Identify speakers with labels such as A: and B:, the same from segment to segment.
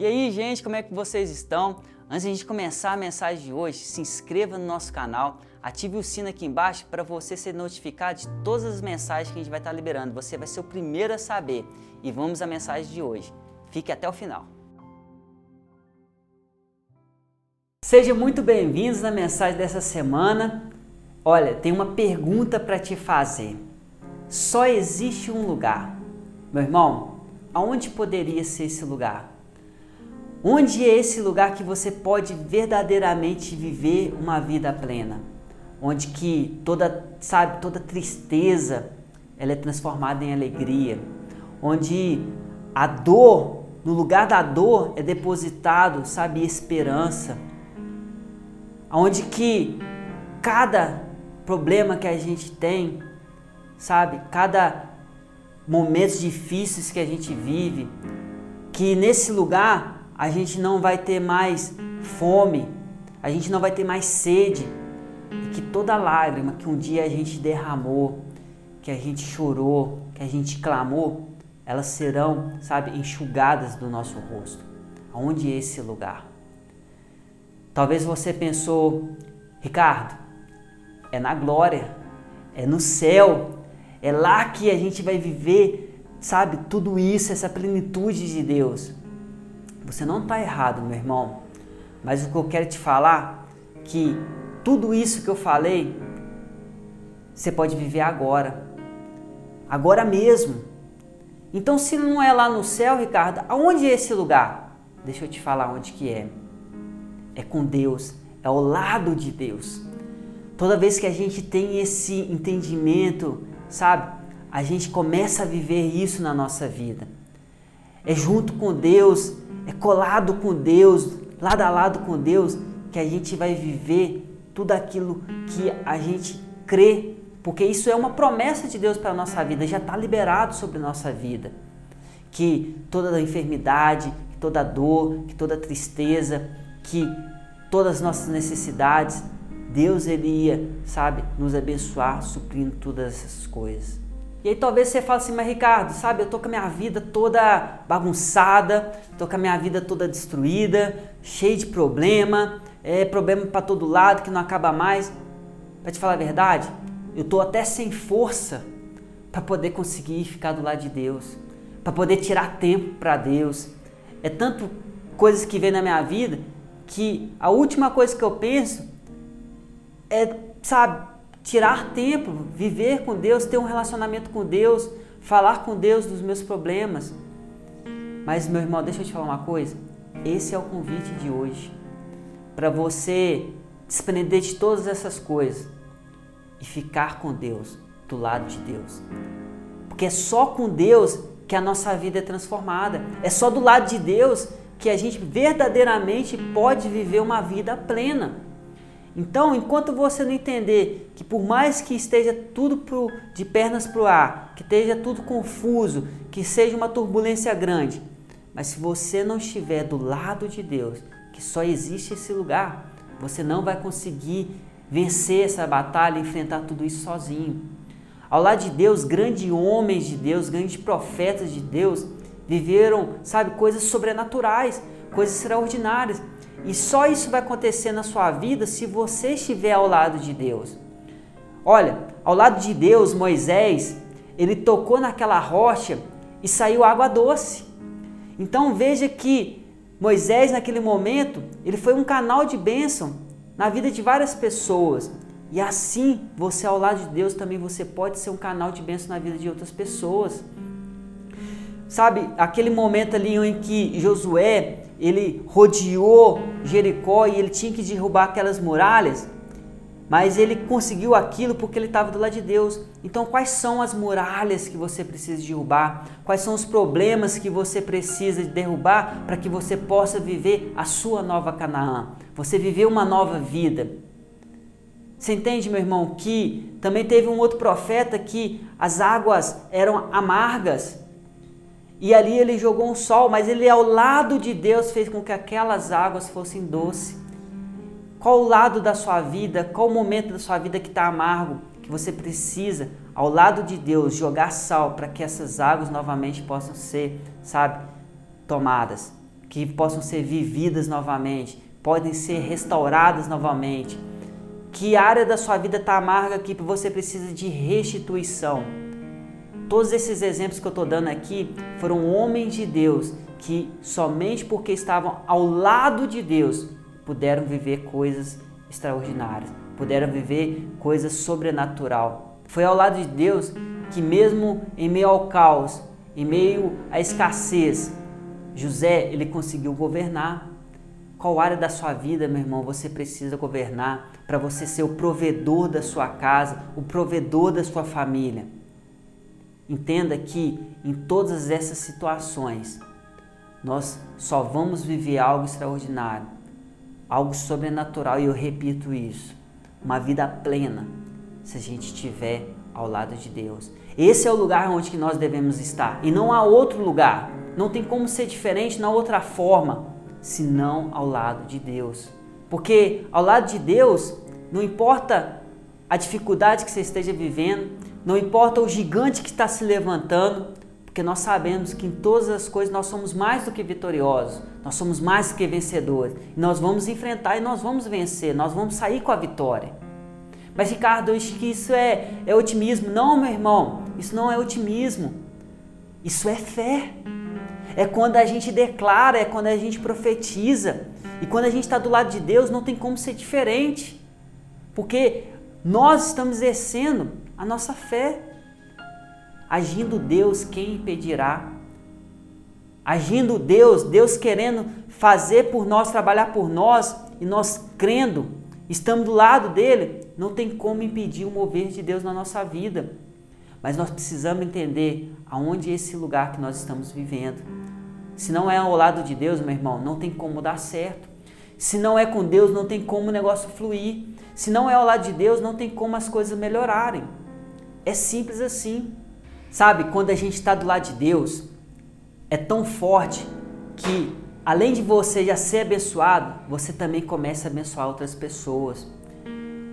A: E aí, gente, como é que vocês estão? Antes de a gente começar a mensagem de hoje, se inscreva no nosso canal, ative o sino aqui embaixo para você ser notificado de todas as mensagens que a gente vai estar liberando. Você vai ser o primeiro a saber. E vamos à mensagem de hoje. Fique até o final. Sejam muito bem-vindos na mensagem dessa semana. Olha, tem uma pergunta para te fazer. Só existe um lugar. Meu irmão, aonde poderia ser esse lugar? Onde é esse lugar que você pode verdadeiramente viver uma vida plena? Onde que toda, sabe, toda tristeza ela é transformada em alegria. Onde a dor, no lugar da dor é depositado, sabe, esperança. Onde que cada problema que a gente tem, sabe, cada momentos difíceis que a gente vive, que nesse lugar a gente não vai ter mais fome, a gente não vai ter mais sede, e que toda lágrima que um dia a gente derramou, que a gente chorou, que a gente clamou, elas serão, sabe, enxugadas do nosso rosto. Aonde é esse lugar? Talvez você pensou, Ricardo, é na glória, é no céu, é lá que a gente vai viver, sabe, tudo isso, essa plenitude de Deus. Você não está errado, meu irmão. Mas o que eu quero te falar que tudo isso que eu falei você pode viver agora. Agora mesmo. Então, se não é lá no céu, Ricardo, aonde é esse lugar? Deixa eu te falar onde que é. É com Deus, é ao lado de Deus. Toda vez que a gente tem esse entendimento, sabe? A gente começa a viver isso na nossa vida. É junto com Deus é colado com Deus, lado a lado com Deus, que a gente vai viver tudo aquilo que a gente crê, porque isso é uma promessa de Deus para a nossa vida, já está liberado sobre a nossa vida. Que toda a enfermidade, que toda a dor, que toda a tristeza, que todas as nossas necessidades, Deus ele ia, sabe, nos abençoar, suprindo todas essas coisas. E aí talvez você fale assim, mas Ricardo, sabe, eu tô com a minha vida toda bagunçada, tô com a minha vida toda destruída, cheio de problema, é problema para todo lado que não acaba mais. Para te falar a verdade, eu tô até sem força para poder conseguir ficar do lado de Deus, para poder tirar tempo para Deus. É tanto coisas que vem na minha vida que a última coisa que eu penso é, sabe, tirar tempo, viver com Deus, ter um relacionamento com Deus, falar com Deus dos meus problemas. Mas, meu irmão, deixa eu te falar uma coisa. Esse é o convite de hoje. Para você desprender de todas essas coisas e ficar com Deus, do lado de Deus. Porque é só com Deus que a nossa vida é transformada. É só do lado de Deus que a gente verdadeiramente pode viver uma vida plena. Então, enquanto você não entender que por mais que esteja tudo pro, de pernas para o ar, que esteja tudo confuso, que seja uma turbulência grande, mas se você não estiver do lado de Deus, que só existe esse lugar, você não vai conseguir vencer essa batalha, enfrentar tudo isso sozinho. Ao lado de Deus, grandes homens de Deus, grandes profetas de Deus viveram, sabe, coisas sobrenaturais, coisas extraordinárias. E só isso vai acontecer na sua vida se você estiver ao lado de Deus. Olha, ao lado de Deus, Moisés, ele tocou naquela rocha e saiu água doce. Então veja que Moisés, naquele momento, ele foi um canal de bênção na vida de várias pessoas. E assim, você ao lado de Deus também você pode ser um canal de bênção na vida de outras pessoas. Sabe, aquele momento ali em que Josué, ele rodeou Jericó e ele tinha que derrubar aquelas muralhas, mas ele conseguiu aquilo porque ele estava do lado de Deus. Então, quais são as muralhas que você precisa derrubar? Quais são os problemas que você precisa derrubar para que você possa viver a sua nova Canaã? Você viver uma nova vida. Você entende, meu irmão, que também teve um outro profeta que as águas eram amargas e ali ele jogou um sol, mas ele ao lado de Deus fez com que aquelas águas fossem doces. Qual o lado da sua vida, qual o momento da sua vida que está amargo, que você precisa, ao lado de Deus, jogar sal para que essas águas novamente possam ser, sabe, tomadas. que possam ser vividas novamente, podem ser restauradas novamente. Que área da sua vida está amarga que você precisa de restituição? Todos esses exemplos que eu estou dando aqui foram homens de Deus que somente porque estavam ao lado de Deus puderam viver coisas extraordinárias, puderam viver coisas sobrenatural. Foi ao lado de Deus que mesmo em meio ao caos, em meio à escassez, José ele conseguiu governar. Qual área da sua vida, meu irmão, você precisa governar para você ser o provedor da sua casa, o provedor da sua família? Entenda que em todas essas situações, nós só vamos viver algo extraordinário, algo sobrenatural, e eu repito isso, uma vida plena, se a gente estiver ao lado de Deus. Esse é o lugar onde nós devemos estar, e não há outro lugar. Não tem como ser diferente na outra forma, senão ao lado de Deus. Porque ao lado de Deus, não importa a dificuldade que você esteja vivendo, não importa o gigante que está se levantando, porque nós sabemos que em todas as coisas nós somos mais do que vitoriosos, nós somos mais do que vencedores. Nós vamos enfrentar e nós vamos vencer, nós vamos sair com a vitória. Mas Ricardo, eu acho que isso é, é otimismo. Não, meu irmão, isso não é otimismo. Isso é fé. É quando a gente declara, é quando a gente profetiza. E quando a gente está do lado de Deus, não tem como ser diferente. Porque nós estamos exercendo a nossa fé. Agindo Deus, quem impedirá? Agindo Deus, Deus querendo fazer por nós, trabalhar por nós, e nós crendo, estamos do lado dele, não tem como impedir o mover de Deus na nossa vida. Mas nós precisamos entender aonde é esse lugar que nós estamos vivendo. Se não é ao lado de Deus, meu irmão, não tem como dar certo. Se não é com Deus, não tem como o negócio fluir. Se não é ao lado de Deus, não tem como as coisas melhorarem. É simples assim. Sabe, quando a gente está do lado de Deus, é tão forte que além de você já ser abençoado, você também começa a abençoar outras pessoas.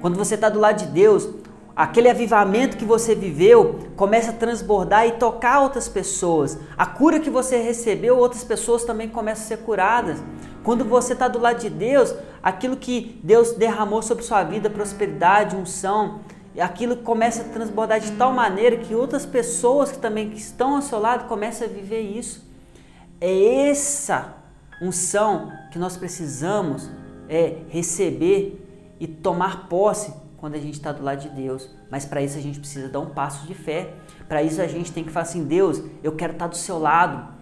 A: Quando você está do lado de Deus, aquele avivamento que você viveu começa a transbordar e tocar outras pessoas. A cura que você recebeu, outras pessoas também começam a ser curadas. Quando você está do lado de Deus, aquilo que Deus derramou sobre sua vida, prosperidade, unção, e aquilo começa a transbordar de tal maneira que outras pessoas que também estão ao seu lado começam a viver isso. É essa unção que nós precisamos é receber e tomar posse quando a gente está do lado de Deus. Mas para isso a gente precisa dar um passo de fé. Para isso a gente tem que falar assim: Deus, eu quero estar tá do seu lado,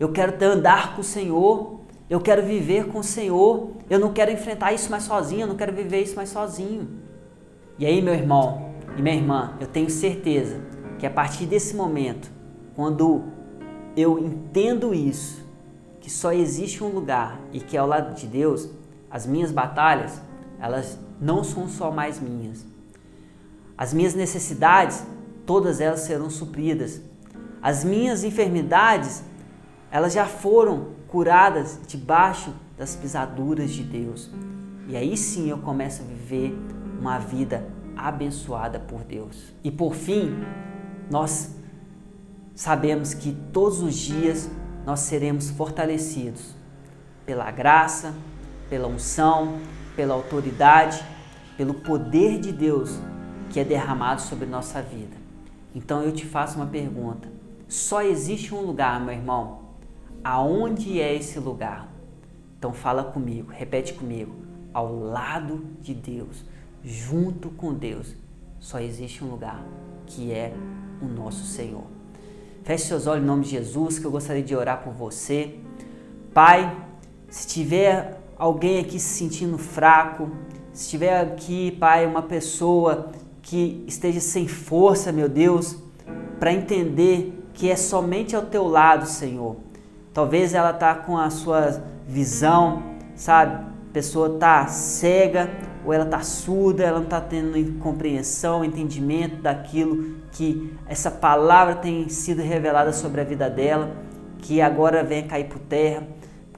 A: eu quero andar com o Senhor, eu quero viver com o Senhor, eu não quero enfrentar isso mais sozinho, eu não quero viver isso mais sozinho. E aí, meu irmão e minha irmã, eu tenho certeza que a partir desse momento, quando eu entendo isso, que só existe um lugar e que é ao lado de Deus, as minhas batalhas, elas não são só mais minhas. As minhas necessidades, todas elas serão supridas. As minhas enfermidades, elas já foram curadas debaixo das pisaduras de Deus. E aí sim eu começo a viver uma vida abençoada por Deus. E por fim, nós sabemos que todos os dias nós seremos fortalecidos pela graça, pela unção, pela autoridade, pelo poder de Deus que é derramado sobre nossa vida. Então eu te faço uma pergunta: só existe um lugar, meu irmão? Aonde é esse lugar? Então fala comigo, repete comigo: ao lado de Deus junto com Deus, só existe um lugar, que é o nosso Senhor. Feche seus olhos em nome de Jesus, que eu gostaria de orar por você. Pai, se tiver alguém aqui se sentindo fraco, se tiver aqui, Pai, uma pessoa que esteja sem força, meu Deus, para entender que é somente ao teu lado, Senhor. Talvez ela tá com a sua visão, sabe? A pessoa tá cega, ou ela está surda, ela não está tendo compreensão, entendimento daquilo que essa palavra tem sido revelada sobre a vida dela, que agora venha cair por terra,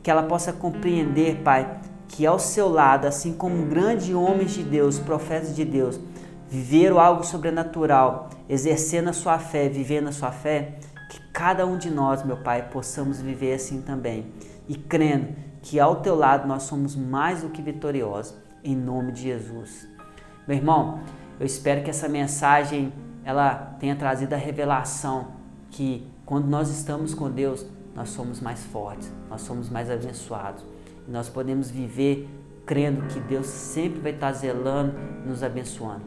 A: que ela possa compreender, Pai, que ao seu lado, assim como grandes homens de Deus, profetas de Deus, viveram algo sobrenatural, exercendo a sua fé, vivendo a sua fé, Que cada um de nós, meu Pai, possamos viver assim também. E crendo que ao teu lado nós somos mais do que vitoriosos, em nome de Jesus. Meu irmão, eu espero que essa mensagem ela tenha trazido a revelação que quando nós estamos com Deus, nós somos mais fortes, nós somos mais abençoados. E nós podemos viver crendo que Deus sempre vai estar zelando, nos abençoando.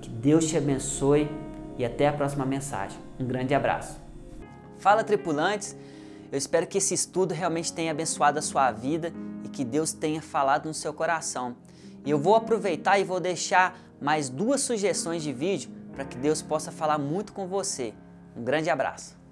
A: Que Deus te abençoe e até a próxima mensagem. Um grande abraço. Fala, tripulantes! Eu espero que esse estudo realmente tenha abençoado a sua vida e que Deus tenha falado no seu coração. E eu vou aproveitar e vou deixar mais duas sugestões de vídeo para que Deus possa falar muito com você. Um grande abraço.